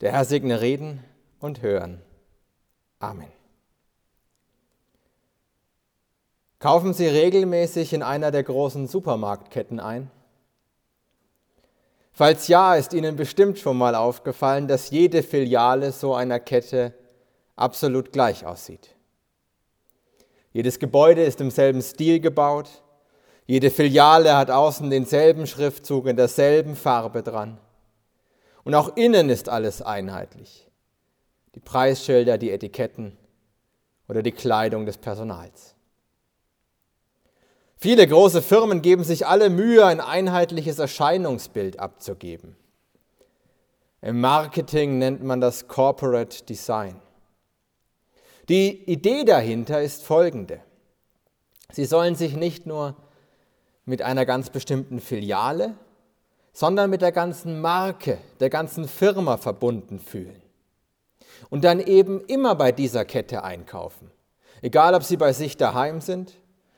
Der Herr segne Reden und Hören. Amen. Kaufen Sie regelmäßig in einer der großen Supermarktketten ein? Falls ja, ist Ihnen bestimmt schon mal aufgefallen, dass jede Filiale so einer Kette absolut gleich aussieht. Jedes Gebäude ist im selben Stil gebaut, jede Filiale hat außen denselben Schriftzug in derselben Farbe dran. Und auch innen ist alles einheitlich. Die Preisschilder, die Etiketten oder die Kleidung des Personals. Viele große Firmen geben sich alle Mühe, ein einheitliches Erscheinungsbild abzugeben. Im Marketing nennt man das Corporate Design. Die Idee dahinter ist folgende. Sie sollen sich nicht nur mit einer ganz bestimmten Filiale, sondern mit der ganzen Marke, der ganzen Firma verbunden fühlen. Und dann eben immer bei dieser Kette einkaufen. Egal, ob sie bei sich daheim sind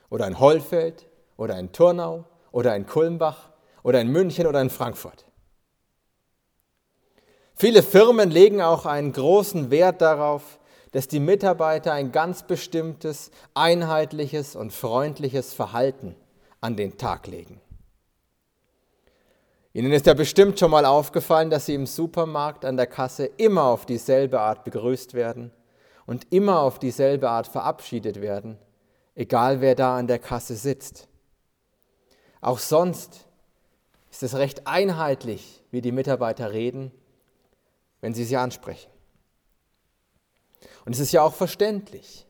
oder in Hollfeld oder in Turnau oder in Kulmbach oder in München oder in Frankfurt. Viele Firmen legen auch einen großen Wert darauf, dass die Mitarbeiter ein ganz bestimmtes, einheitliches und freundliches Verhalten an den Tag legen. Ihnen ist ja bestimmt schon mal aufgefallen, dass Sie im Supermarkt an der Kasse immer auf dieselbe Art begrüßt werden und immer auf dieselbe Art verabschiedet werden, egal wer da an der Kasse sitzt. Auch sonst ist es recht einheitlich, wie die Mitarbeiter reden, wenn sie sie ansprechen. Und es ist ja auch verständlich.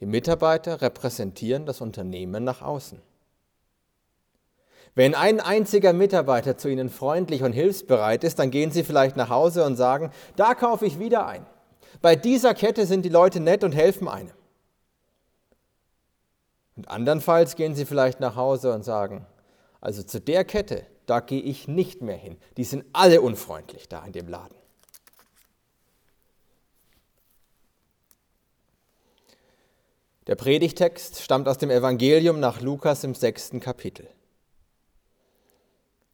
Die Mitarbeiter repräsentieren das Unternehmen nach außen. Wenn ein einziger Mitarbeiter zu Ihnen freundlich und hilfsbereit ist, dann gehen Sie vielleicht nach Hause und sagen, da kaufe ich wieder ein. Bei dieser Kette sind die Leute nett und helfen einem. Und andernfalls gehen Sie vielleicht nach Hause und sagen, also zu der Kette, da gehe ich nicht mehr hin. Die sind alle unfreundlich da in dem Laden. Der Predigtext stammt aus dem Evangelium nach Lukas im sechsten Kapitel.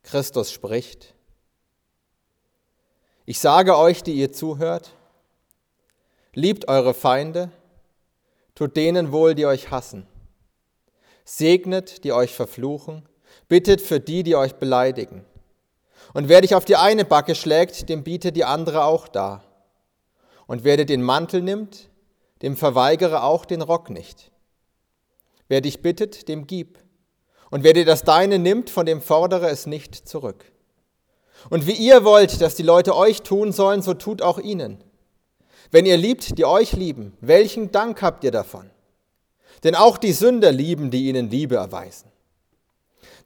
Christus spricht, ich sage euch, die ihr zuhört, liebt eure Feinde, tut denen wohl, die euch hassen segnet, die euch verfluchen, bittet für die, die euch beleidigen. Und wer dich auf die eine Backe schlägt, dem bietet die andere auch dar. Und wer dir den Mantel nimmt, dem verweigere auch den Rock nicht. Wer dich bittet, dem gib. Und wer dir das Deine nimmt, von dem fordere es nicht zurück. Und wie ihr wollt, dass die Leute euch tun sollen, so tut auch ihnen. Wenn ihr liebt, die euch lieben, welchen Dank habt ihr davon? Denn auch die Sünder lieben, die ihnen Liebe erweisen.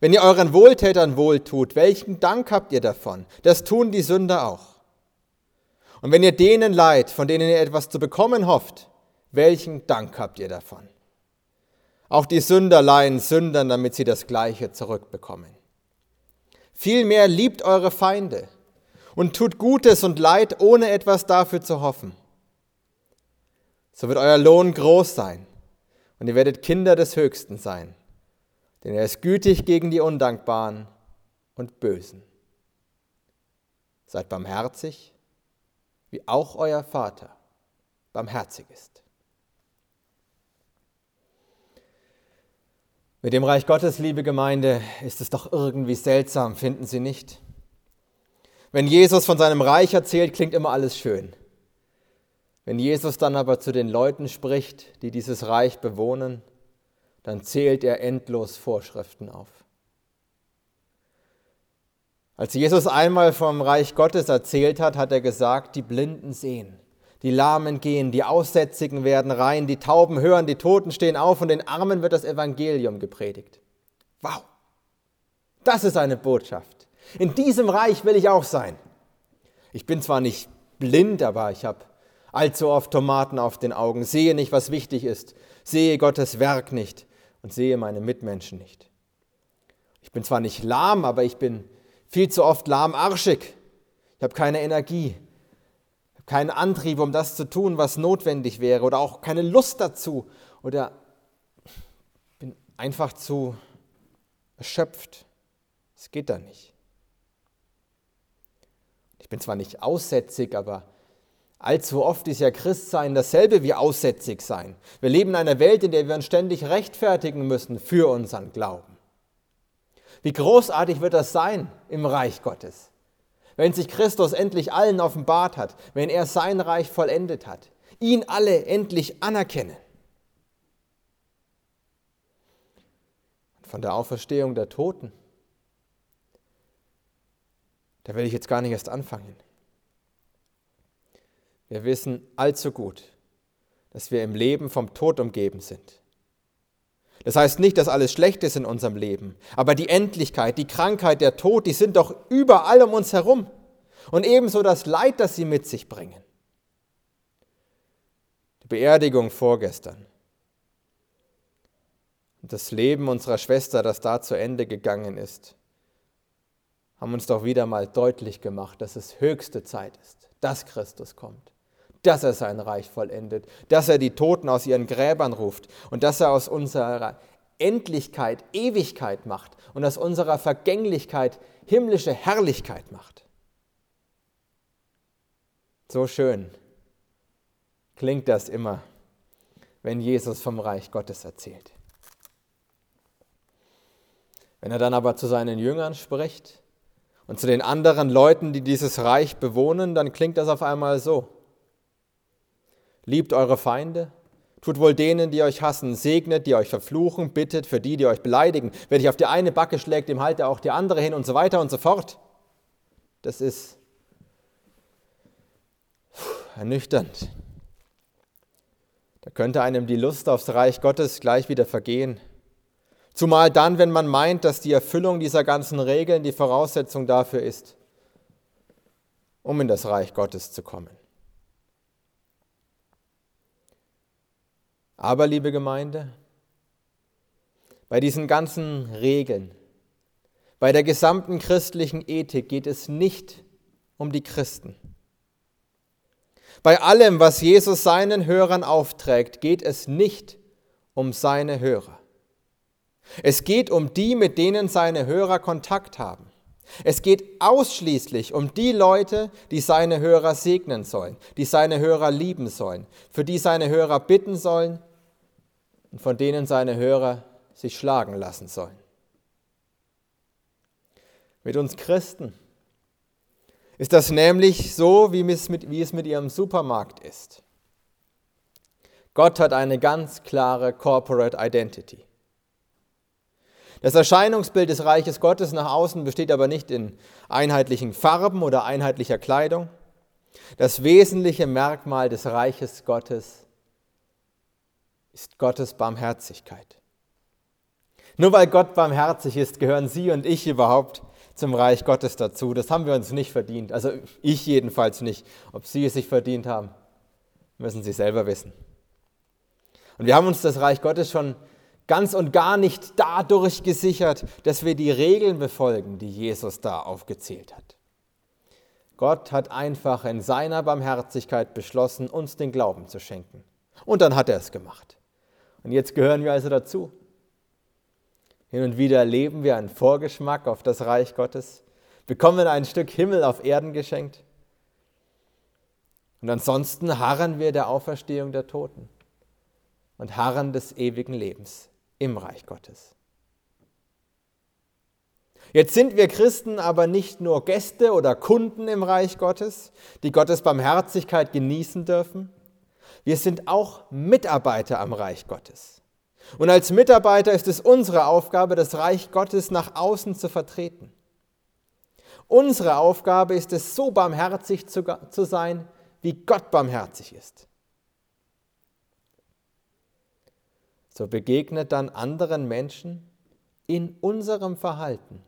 Wenn ihr euren Wohltätern wohltut, welchen Dank habt ihr davon? Das tun die Sünder auch. Und wenn ihr denen leid, von denen ihr etwas zu bekommen hofft, welchen Dank habt ihr davon? Auch die Sünder leihen Sündern, damit sie das Gleiche zurückbekommen. Vielmehr liebt eure Feinde und tut Gutes und Leid, ohne etwas dafür zu hoffen. So wird euer Lohn groß sein und ihr werdet Kinder des Höchsten sein, denn er ist gütig gegen die Undankbaren und Bösen. Seid barmherzig, wie auch euer Vater barmherzig ist. Mit dem Reich Gottes, liebe Gemeinde, ist es doch irgendwie seltsam, finden Sie nicht? Wenn Jesus von seinem Reich erzählt, klingt immer alles schön. Wenn Jesus dann aber zu den Leuten spricht, die dieses Reich bewohnen, dann zählt er endlos Vorschriften auf. Als Jesus einmal vom Reich Gottes erzählt hat, hat er gesagt, die Blinden sehen, die Lahmen gehen, die Aussätzigen werden rein, die Tauben hören, die Toten stehen auf und den Armen wird das Evangelium gepredigt. Wow, das ist eine Botschaft. In diesem Reich will ich auch sein. Ich bin zwar nicht blind, aber ich habe allzu oft Tomaten auf den Augen, sehe nicht, was wichtig ist, sehe Gottes Werk nicht und sehe meine Mitmenschen nicht. Ich bin zwar nicht lahm, aber ich bin viel zu oft lahmarschig. Ich habe keine Energie, keinen Antrieb, um das zu tun, was notwendig wäre oder auch keine Lust dazu oder bin einfach zu erschöpft. Es geht da nicht. Ich bin zwar nicht aussätzig, aber allzu oft ist ja Christsein dasselbe wie aussätzig sein. Wir leben in einer Welt, in der wir uns ständig rechtfertigen müssen für unseren Glauben. Wie großartig wird das sein im Reich Gottes, wenn sich Christus endlich allen offenbart hat, wenn er sein Reich vollendet hat, ihn alle endlich anerkennen. Von der Auferstehung der Toten, da will ich jetzt gar nicht erst anfangen. Wir wissen allzu gut, dass wir im Leben vom Tod umgeben sind. Das heißt nicht, dass alles schlecht ist in unserem Leben, aber die Endlichkeit, die Krankheit, der Tod, die sind doch überall um uns herum. Und ebenso das Leid, das sie mit sich bringen. Die Beerdigung vorgestern. Und das Leben unserer Schwester, das da zu Ende gegangen ist, haben uns doch wieder mal deutlich gemacht, dass es höchste Zeit ist, dass Christus kommt dass er sein Reich vollendet, dass er die Toten aus ihren Gräbern ruft und dass er aus unserer Endlichkeit Ewigkeit macht und aus unserer Vergänglichkeit himmlische Herrlichkeit macht. So schön klingt das immer, wenn Jesus vom Reich Gottes erzählt. Wenn er dann aber zu seinen Jüngern spricht und zu den anderen Leuten, die dieses Reich bewohnen, dann klingt das auf einmal so. Liebt eure Feinde, tut wohl denen, die euch hassen, segnet, die euch verfluchen, bittet für die, die euch beleidigen. Wer dich auf die eine Backe schlägt, dem halte auch die andere hin und so weiter und so fort. Das ist ernüchternd. Da könnte einem die Lust aufs Reich Gottes gleich wieder vergehen. Zumal dann, wenn man meint, dass die Erfüllung dieser ganzen Regeln die Voraussetzung dafür ist, um in das Reich Gottes zu kommen. Aber, liebe Gemeinde, bei diesen ganzen Regeln, bei der gesamten christlichen Ethik geht es nicht um die Christen. Bei allem, was Jesus seinen Hörern aufträgt, geht es nicht um seine Hörer. Es geht um die, mit denen seine Hörer Kontakt haben. Es geht ausschließlich um die Leute, die seine Hörer segnen sollen, die seine Hörer lieben sollen, für die seine Hörer bitten sollen und von denen seine Hörer sich schlagen lassen sollen. Mit uns Christen ist das nämlich so, wie es mit, wie es mit ihrem Supermarkt ist. Gott hat eine ganz klare Corporate Identity. Das Erscheinungsbild des Reiches Gottes nach außen besteht aber nicht in einheitlichen Farben oder einheitlicher Kleidung. Das wesentliche Merkmal des Reiches Gottes ist Gottes Barmherzigkeit. Nur weil Gott barmherzig ist, gehören Sie und ich überhaupt zum Reich Gottes dazu. Das haben wir uns nicht verdient. Also ich jedenfalls nicht. Ob Sie es sich verdient haben, müssen Sie selber wissen. Und wir haben uns das Reich Gottes schon ganz und gar nicht dadurch gesichert, dass wir die Regeln befolgen, die Jesus da aufgezählt hat. Gott hat einfach in seiner Barmherzigkeit beschlossen, uns den Glauben zu schenken. Und dann hat er es gemacht. Und jetzt gehören wir also dazu. Hin und wieder erleben wir einen Vorgeschmack auf das Reich Gottes, bekommen ein Stück Himmel auf Erden geschenkt. Und ansonsten harren wir der Auferstehung der Toten und harren des ewigen Lebens im Reich Gottes. Jetzt sind wir Christen aber nicht nur Gäste oder Kunden im Reich Gottes, die Gottes Barmherzigkeit genießen dürfen. Wir sind auch Mitarbeiter am Reich Gottes. Und als Mitarbeiter ist es unsere Aufgabe, das Reich Gottes nach außen zu vertreten. Unsere Aufgabe ist es, so barmherzig zu, zu sein, wie Gott barmherzig ist. so begegnet dann anderen Menschen in unserem Verhalten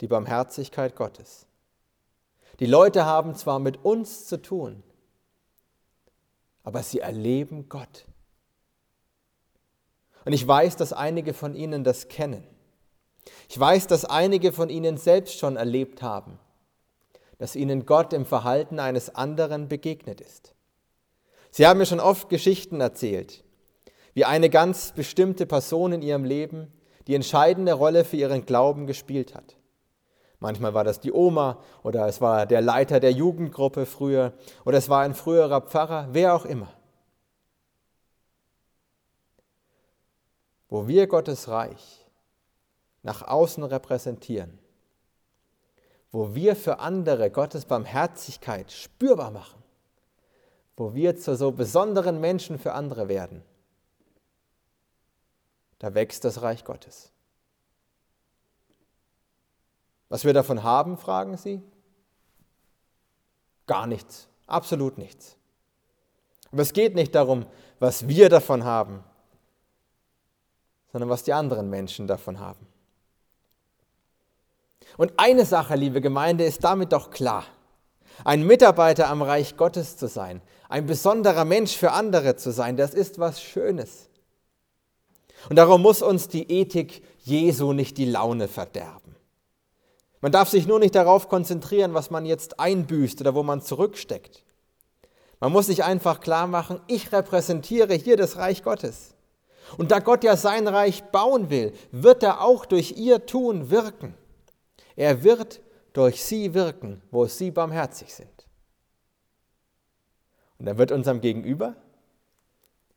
die Barmherzigkeit Gottes. Die Leute haben zwar mit uns zu tun, aber sie erleben Gott. Und ich weiß, dass einige von Ihnen das kennen. Ich weiß, dass einige von Ihnen selbst schon erlebt haben, dass Ihnen Gott im Verhalten eines anderen begegnet ist. Sie haben mir schon oft Geschichten erzählt, wie eine ganz bestimmte Person in ihrem Leben die entscheidende Rolle für ihren Glauben gespielt hat. Manchmal war das die Oma oder es war der Leiter der Jugendgruppe früher oder es war ein früherer Pfarrer, wer auch immer. Wo wir Gottes Reich nach außen repräsentieren, wo wir für andere Gottes Barmherzigkeit spürbar machen, wo wir zu so besonderen Menschen für andere werden, da wächst das Reich Gottes. Was wir davon haben, fragen Sie? Gar nichts, absolut nichts. Aber es geht nicht darum, was wir davon haben, sondern was die anderen Menschen davon haben. Und eine Sache, liebe Gemeinde, ist damit doch klar. Ein Mitarbeiter am Reich Gottes zu sein, ein besonderer Mensch für andere zu sein, das ist was Schönes. Und darum muss uns die Ethik Jesu nicht die Laune verderben. Man darf sich nur nicht darauf konzentrieren, was man jetzt einbüßt oder wo man zurücksteckt. Man muss sich einfach klar machen, ich repräsentiere hier das Reich Gottes. Und da Gott ja sein Reich bauen will, wird er auch durch ihr Tun wirken. Er wird durch sie wirken, wo sie barmherzig sind. Und dann wird unserem Gegenüber,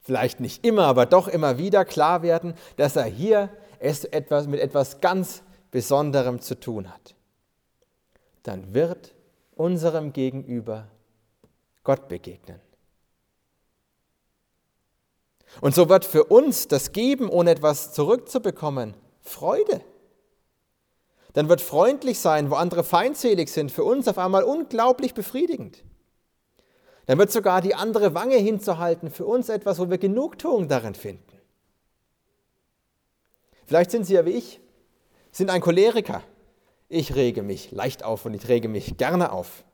vielleicht nicht immer, aber doch immer wieder klar werden, dass er hier etwas, mit etwas ganz Besonderem zu tun hat, dann wird unserem Gegenüber Gott begegnen. Und so wird für uns das Geben, ohne etwas zurückzubekommen, Freude. Dann wird freundlich sein, wo andere feindselig sind, für uns auf einmal unglaublich befriedigend. Dann wird sogar die andere Wange hinzuhalten für uns etwas, wo wir Genugtuung darin finden. Vielleicht sind Sie ja wie ich sind ein Choleriker. Ich rege mich leicht auf und ich rege mich gerne auf.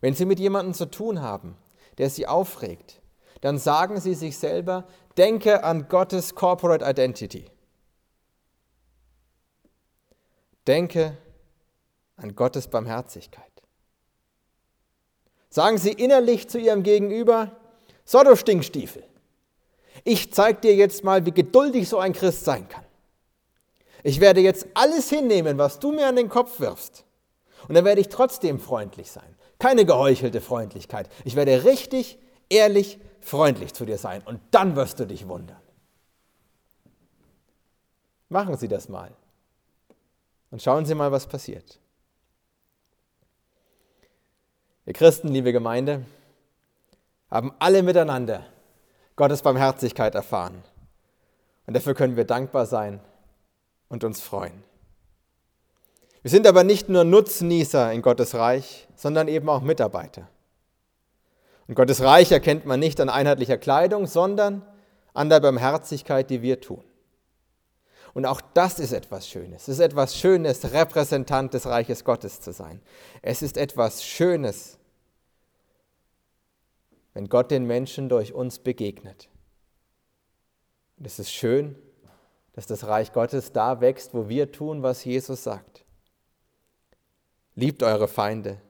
Wenn Sie mit jemandem zu tun haben, der Sie aufregt, dann sagen Sie sich selber, denke an Gottes Corporate Identity. Denke an Gottes Barmherzigkeit. Sagen Sie innerlich zu Ihrem Gegenüber, so du Stinkstiefel, ich zeige dir jetzt mal, wie geduldig so ein Christ sein kann. Ich werde jetzt alles hinnehmen, was du mir an den Kopf wirfst. Und dann werde ich trotzdem freundlich sein. Keine geheuchelte Freundlichkeit. Ich werde richtig, ehrlich, freundlich zu dir sein. Und dann wirst du dich wundern. Machen Sie das mal. Und schauen Sie mal, was passiert. Wir Christen, liebe Gemeinde, haben alle miteinander Gottes Barmherzigkeit erfahren. Und dafür können wir dankbar sein und uns freuen. Wir sind aber nicht nur Nutznießer in Gottes Reich, sondern eben auch Mitarbeiter. Und Gottes Reich erkennt man nicht an einheitlicher Kleidung, sondern an der Barmherzigkeit, die wir tun. Und auch das ist etwas Schönes. Es ist etwas Schönes, Repräsentant des Reiches Gottes zu sein. Es ist etwas Schönes, wenn Gott den Menschen durch uns begegnet. Und es ist schön, dass das Reich Gottes da wächst, wo wir tun, was Jesus sagt. Liebt eure Feinde,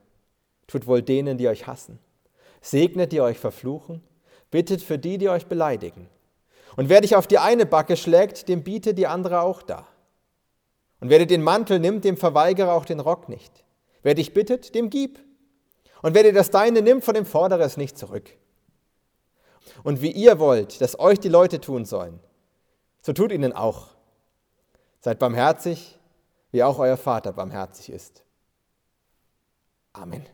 tut wohl denen, die euch hassen, segnet, die euch verfluchen, bittet für die, die euch beleidigen. Und wer dich auf die eine Backe schlägt, dem biete die andere auch da. Und wer dir den Mantel nimmt, dem verweigere auch den Rock nicht. Wer dich bittet, dem gib. Und wer dir das Deine nimmt, von dem fordere es nicht zurück. Und wie ihr wollt, dass euch die Leute tun sollen, so tut ihnen auch. Seid barmherzig, wie auch euer Vater barmherzig ist. Amen.